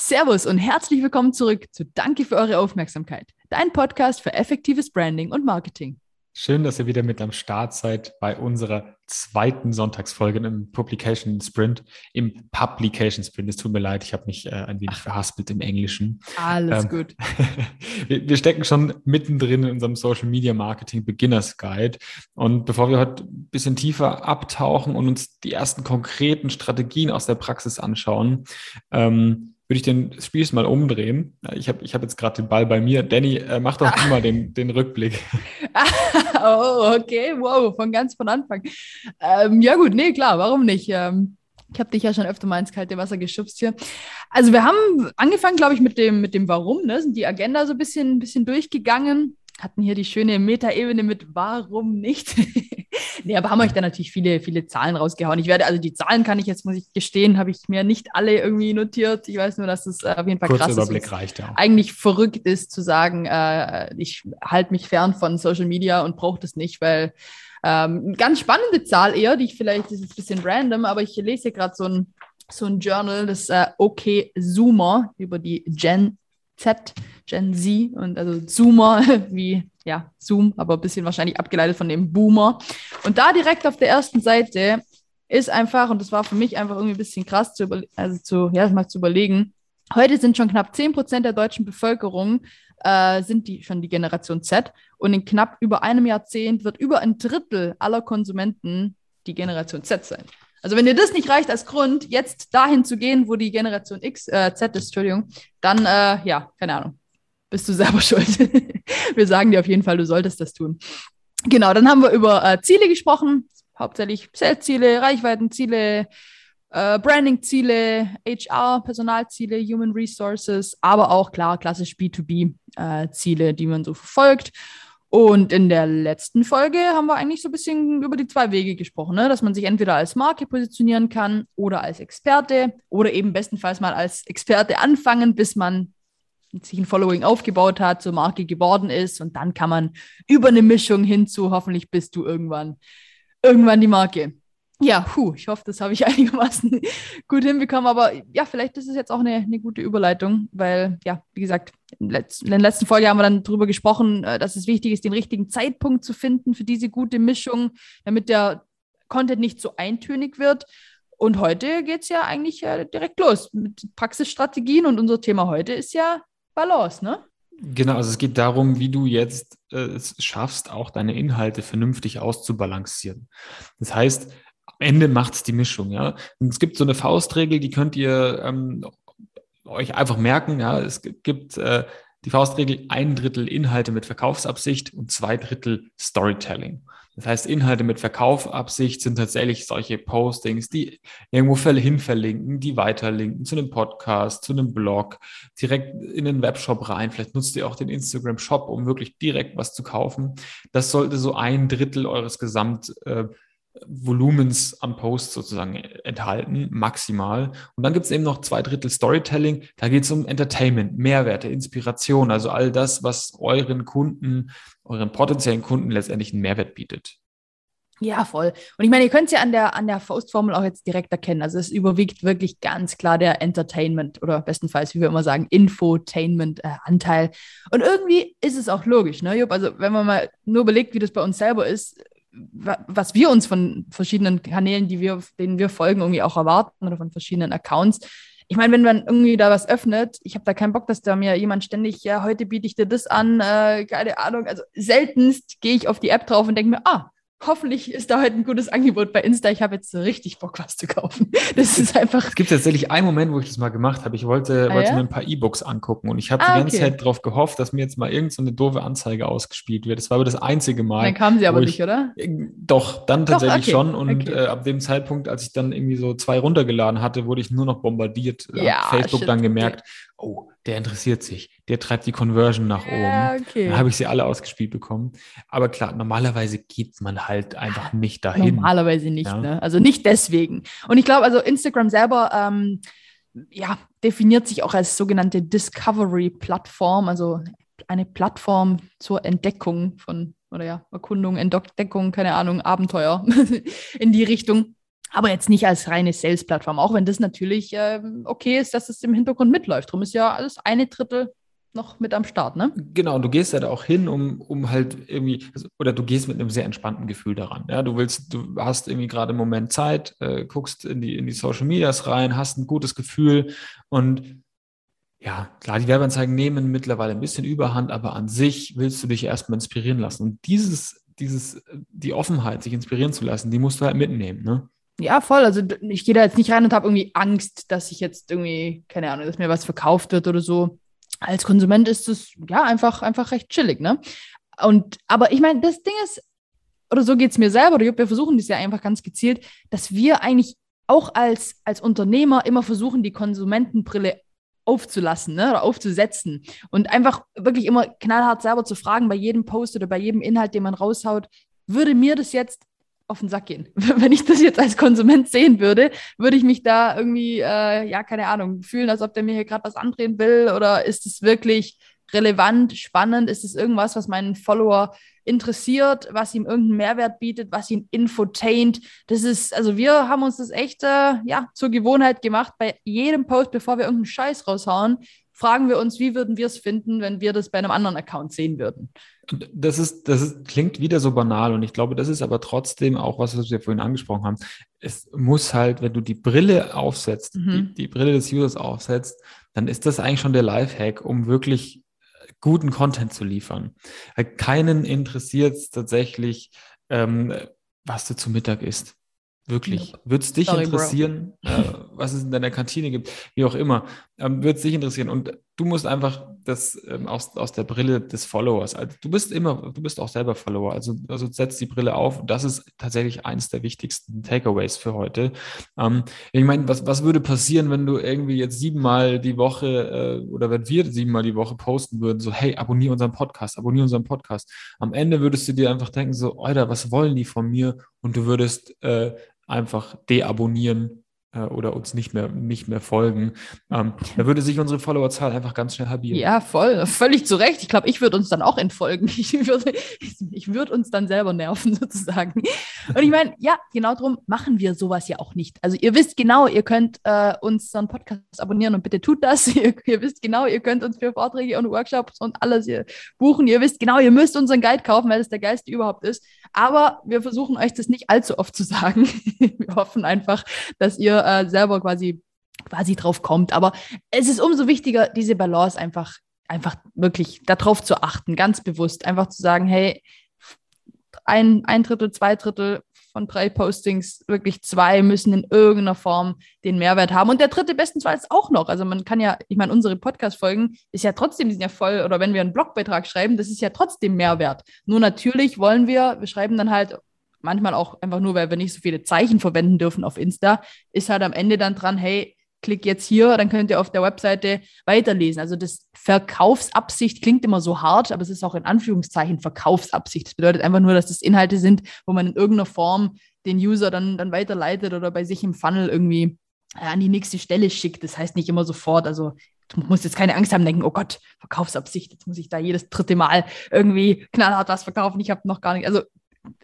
Servus und herzlich willkommen zurück zu Danke für eure Aufmerksamkeit, dein Podcast für effektives Branding und Marketing. Schön, dass ihr wieder mit am Start seid bei unserer zweiten Sonntagsfolge im Publication Sprint, im Publication Sprint. Es tut mir leid, ich habe mich äh, ein wenig verhaspelt im Englischen. Alles ähm, gut. wir, wir, stecken schon mittendrin in unserem Social Media Marketing Beginners Guide. Und bevor wir heute ein bisschen tiefer abtauchen und uns die ersten konkreten Strategien aus der Praxis anschauen, ähm, würde ich den Spiel mal umdrehen. Ich habe ich hab jetzt gerade den Ball bei mir. Danny, äh, mach doch ah. mal den, den Rückblick. oh, okay, wow, von ganz von Anfang. Ähm, ja gut, nee, klar, warum nicht? Ähm, ich habe dich ja schon öfter mal ins kalte Wasser geschubst hier. Also wir haben angefangen, glaube ich, mit dem, mit dem Warum, ne? sind die Agenda so ein bisschen, bisschen durchgegangen hatten hier die schöne Metaebene mit warum nicht. nee, aber haben euch da natürlich viele, viele Zahlen rausgehauen. Ich werde, also die Zahlen kann ich jetzt, muss ich gestehen, habe ich mir nicht alle irgendwie notiert. Ich weiß nur, dass es äh, auf jeden Fall Kurzer krass Überblick ist. reicht, ja. Eigentlich verrückt ist zu sagen, äh, ich halte mich fern von Social Media und brauche das nicht, weil ähm, ganz spannende Zahl eher, die ich vielleicht, das ist ein bisschen random, aber ich lese hier gerade so ein, so ein Journal, das äh, OK Zoomer über die Gen Z, Gen Z und also Zoomer, wie ja, Zoom, aber ein bisschen wahrscheinlich abgeleitet von dem Boomer. Und da direkt auf der ersten Seite ist einfach, und das war für mich einfach irgendwie ein bisschen krass zu, also zu, ja, mal zu überlegen, heute sind schon knapp 10 Prozent der deutschen Bevölkerung äh, sind die schon die Generation Z und in knapp über einem Jahrzehnt wird über ein Drittel aller Konsumenten die Generation Z sein. Also wenn dir das nicht reicht als Grund, jetzt dahin zu gehen, wo die Generation X, äh, Z ist, Entschuldigung, dann, äh, ja, keine Ahnung, bist du selber schuld. wir sagen dir auf jeden Fall, du solltest das tun. Genau, dann haben wir über äh, Ziele gesprochen, hauptsächlich Sales-Ziele, Reichweitenziele, äh, Branding-Ziele, HR, Personalziele, Human Resources, aber auch klar klassisch B2B-Ziele, äh, die man so verfolgt. Und in der letzten Folge haben wir eigentlich so ein bisschen über die zwei Wege gesprochen, ne? dass man sich entweder als Marke positionieren kann oder als Experte oder eben bestenfalls mal als Experte anfangen, bis man sich ein Following aufgebaut hat, zur Marke geworden ist und dann kann man über eine Mischung hinzu, hoffentlich bist du irgendwann, irgendwann die Marke ja, puh, ich hoffe, das habe ich einigermaßen gut hinbekommen. Aber ja, vielleicht ist es jetzt auch eine, eine gute Überleitung, weil, ja, wie gesagt, in, der letzten Folge haben wir dann darüber gesprochen, äh, dass es wichtig ist, den richtigen Zeitpunkt zu finden für diese gute Mischung, damit der Content nicht so eintönig wird. Und heute geht es ja eigentlich äh, direkt los mit Praxisstrategien. Und unser Thema heute ist ja Balance, ne? Genau, also es geht darum, wie du jetzt äh, es schaffst, auch deine Inhalte vernünftig auszubalancieren. Das heißt, Ende macht es die Mischung, ja. Und es gibt so eine Faustregel, die könnt ihr ähm, euch einfach merken, ja. Es gibt äh, die Faustregel ein Drittel Inhalte mit Verkaufsabsicht und zwei Drittel Storytelling. Das heißt, Inhalte mit Verkaufsabsicht sind tatsächlich solche Postings, die irgendwo hin verlinken, die weiterlinken zu einem Podcast, zu einem Blog, direkt in den Webshop rein. Vielleicht nutzt ihr auch den Instagram Shop, um wirklich direkt was zu kaufen. Das sollte so ein Drittel eures Gesamt äh, Volumens am Post sozusagen enthalten, maximal. Und dann gibt es eben noch zwei Drittel Storytelling. Da geht es um Entertainment, Mehrwerte, Inspiration, also all das, was euren Kunden, euren potenziellen Kunden letztendlich einen Mehrwert bietet. Ja, voll. Und ich meine, ihr könnt es ja an der, an der Faustformel auch jetzt direkt erkennen. Also es überwiegt wirklich ganz klar der Entertainment oder bestenfalls, wie wir immer sagen, Infotainment-Anteil. Äh, Und irgendwie ist es auch logisch, ne, Jupp? Also wenn man mal nur überlegt, wie das bei uns selber ist, was wir uns von verschiedenen Kanälen, die wir, denen wir folgen, irgendwie auch erwarten oder von verschiedenen Accounts. Ich meine, wenn man irgendwie da was öffnet, ich habe da keinen Bock, dass da mir jemand ständig, ja, heute biete ich dir das an, äh, keine Ahnung. Also seltenst gehe ich auf die App drauf und denke mir, ah, hoffentlich ist da heute ein gutes Angebot bei Insta. Ich habe jetzt so richtig Bock, was zu kaufen. Das ist einfach. Es gibt tatsächlich einen Moment, wo ich das mal gemacht habe. Ich wollte, ah, wollte ja? mir ein paar E-Books angucken und ich habe ah, die ganze okay. Zeit darauf gehofft, dass mir jetzt mal irgendeine so doofe Anzeige ausgespielt wird. Das war aber das einzige Mal. Dann kamen sie aber nicht, oder? Doch, dann tatsächlich Doch, okay. schon. Und okay. äh, ab dem Zeitpunkt, als ich dann irgendwie so zwei runtergeladen hatte, wurde ich nur noch bombardiert. Ja, Facebook shit, dann gemerkt, oh, der interessiert sich, der treibt die Conversion nach oben. okay. Dann habe ich sie alle ausgespielt bekommen. Aber klar, normalerweise geht man halt einfach nicht dahin. Normalerweise nicht, ja? ne? Also nicht deswegen. Und ich glaube, also Instagram selber, ähm, ja, definiert sich auch als sogenannte Discovery-Plattform, also eine Plattform zur Entdeckung von, oder ja, Erkundung, Entdeckung, keine Ahnung, Abenteuer in die Richtung. aber jetzt nicht als reine Sales-Plattform, auch wenn das natürlich ähm, okay ist, dass es im Hintergrund mitläuft. Darum ist ja alles eine Drittel noch mit am Start, ne? Genau, und du gehst ja da auch hin, um, um halt irgendwie, also, oder du gehst mit einem sehr entspannten Gefühl daran. Ja, du willst, du hast irgendwie gerade im Moment Zeit, äh, guckst in die, in die Social Medias rein, hast ein gutes Gefühl und ja, klar, die Werbeanzeigen nehmen mittlerweile ein bisschen Überhand, aber an sich willst du dich erstmal inspirieren lassen. Und dieses, dieses, die Offenheit, sich inspirieren zu lassen, die musst du halt mitnehmen, ne? Ja, voll. Also ich gehe da jetzt nicht rein und habe irgendwie Angst, dass ich jetzt irgendwie, keine Ahnung, dass mir was verkauft wird oder so. Als Konsument ist es ja einfach, einfach recht chillig, ne? Und aber ich meine, das Ding ist, oder so geht es mir selber, oder wir versuchen das ja einfach ganz gezielt, dass wir eigentlich auch als, als Unternehmer immer versuchen, die Konsumentenbrille aufzulassen ne, oder aufzusetzen und einfach wirklich immer knallhart selber zu fragen bei jedem Post oder bei jedem Inhalt, den man raushaut, würde mir das jetzt auf den Sack gehen. Wenn ich das jetzt als Konsument sehen würde, würde ich mich da irgendwie, äh, ja, keine Ahnung, fühlen, als ob der mir hier gerade was andrehen will oder ist es wirklich relevant, spannend? Ist es irgendwas, was meinen Follower interessiert, was ihm irgendeinen Mehrwert bietet, was ihn infotaint? Das ist, also wir haben uns das echt, äh, ja, zur Gewohnheit gemacht, bei jedem Post, bevor wir irgendeinen Scheiß raushauen, fragen wir uns, wie würden wir es finden, wenn wir das bei einem anderen Account sehen würden. Das ist, das ist, klingt wieder so banal und ich glaube, das ist aber trotzdem auch was, was wir vorhin angesprochen haben. Es muss halt, wenn du die Brille aufsetzt, mhm. die, die Brille des Users aufsetzt, dann ist das eigentlich schon der Lifehack, um wirklich guten Content zu liefern. Keinen interessiert es tatsächlich, ähm, was du zu Mittag isst. Wirklich. Nope. Würde es dich Sorry, interessieren, äh, was es in deiner Kantine gibt, wie auch immer, ähm, würde es dich interessieren. Und du musst einfach das ähm, aus, aus der Brille des Followers, also du bist immer, du bist auch selber Follower, also, also setz die Brille auf. Das ist tatsächlich eines der wichtigsten Takeaways für heute. Ähm, ich meine, was, was würde passieren, wenn du irgendwie jetzt siebenmal die Woche äh, oder wenn wir siebenmal die Woche posten würden, so, hey, abonniere unseren Podcast, abonniere unseren Podcast. Am Ende würdest du dir einfach denken, so, Alter, was wollen die von mir? Und du würdest äh, einfach deabonnieren äh, oder uns nicht mehr, nicht mehr folgen. Ähm, da würde sich unsere Followerzahl einfach ganz schnell halbieren. Ja, voll, völlig zu Recht. Ich glaube, ich würde uns dann auch entfolgen. Ich würde, ich würde uns dann selber nerven, sozusagen. Und ich meine, ja, genau darum machen wir sowas ja auch nicht. Also ihr wisst genau, ihr könnt äh, unseren Podcast abonnieren und bitte tut das. Ihr, ihr, wisst genau, ihr könnt uns für Vorträge und Workshops und alles hier buchen. Ihr wisst genau, ihr müsst unseren Guide kaufen, weil es der geilste überhaupt ist. Aber wir versuchen euch das nicht allzu oft zu sagen. wir hoffen einfach, dass ihr äh, selber quasi, quasi drauf kommt. Aber es ist umso wichtiger, diese Balance einfach, einfach wirklich darauf zu achten, ganz bewusst. Einfach zu sagen, hey, ein, ein Drittel, zwei Drittel von drei Postings, wirklich zwei müssen in irgendeiner Form den Mehrwert haben. Und der dritte bestenfalls auch noch. Also man kann ja, ich meine, unsere Podcast-Folgen ist ja trotzdem, die sind ja voll, oder wenn wir einen Blogbeitrag schreiben, das ist ja trotzdem Mehrwert. Nur natürlich wollen wir, wir schreiben dann halt manchmal auch einfach nur, weil wir nicht so viele Zeichen verwenden dürfen auf Insta, ist halt am Ende dann dran, hey, klick jetzt hier, dann könnt ihr auf der Webseite weiterlesen. Also das Verkaufsabsicht klingt immer so hart, aber es ist auch in Anführungszeichen Verkaufsabsicht. Das bedeutet einfach nur, dass das Inhalte sind, wo man in irgendeiner Form den User dann, dann weiterleitet oder bei sich im Funnel irgendwie äh, an die nächste Stelle schickt. Das heißt nicht immer sofort. Also du musst jetzt keine Angst haben, denken, oh Gott, Verkaufsabsicht, jetzt muss ich da jedes dritte Mal irgendwie knallhart was verkaufen. Ich habe noch gar nicht. Also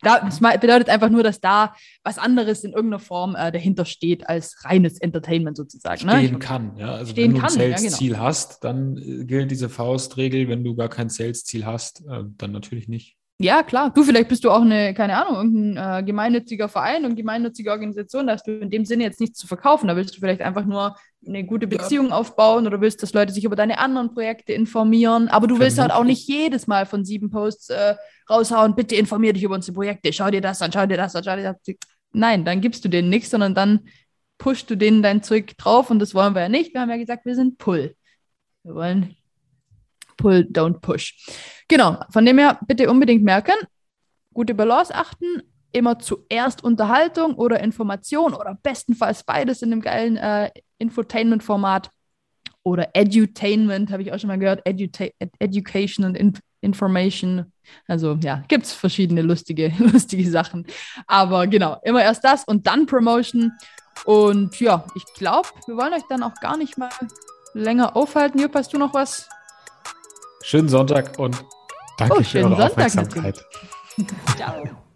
das bedeutet einfach nur, dass da was anderes in irgendeiner Form äh, dahinter steht als reines Entertainment sozusagen. Ne? Stehen kann, ja. Also wenn du ein Sales-Ziel ja, genau. hast, dann äh, gilt diese Faustregel. Wenn du gar kein Sales-Ziel hast, äh, dann natürlich nicht. Ja, klar. Du, vielleicht bist du auch eine, keine Ahnung, irgendein äh, gemeinnütziger Verein und gemeinnützige Organisation. Da hast du in dem Sinne jetzt nichts zu verkaufen. Da willst du vielleicht einfach nur eine gute Beziehung ja. aufbauen oder willst, dass Leute sich über deine anderen Projekte informieren. Aber du Kann willst halt auch nicht jedes Mal von sieben Posts äh, raushauen, bitte informier dich über unsere Projekte, schau dir das an, schau dir das an, schau dir das an. Nein, dann gibst du denen nichts, sondern dann pushst du denen dein Zeug drauf und das wollen wir ja nicht. Wir haben ja gesagt, wir sind Pull. Wir wollen Pull, don't push. Genau, von dem her bitte unbedingt merken, gute Balance achten, immer zuerst Unterhaltung oder Information oder bestenfalls beides in einem geilen äh, Infotainment-Format oder Edutainment, habe ich auch schon mal gehört, Eduta Education und In Information. Also ja, gibt es verschiedene lustige, lustige Sachen. Aber genau, immer erst das und dann Promotion. Und ja, ich glaube, wir wollen euch dann auch gar nicht mal länger aufhalten. Jupp, hast du noch was? Schönen Sonntag und danke oh, für eure Sonntag Aufmerksamkeit. Ciao.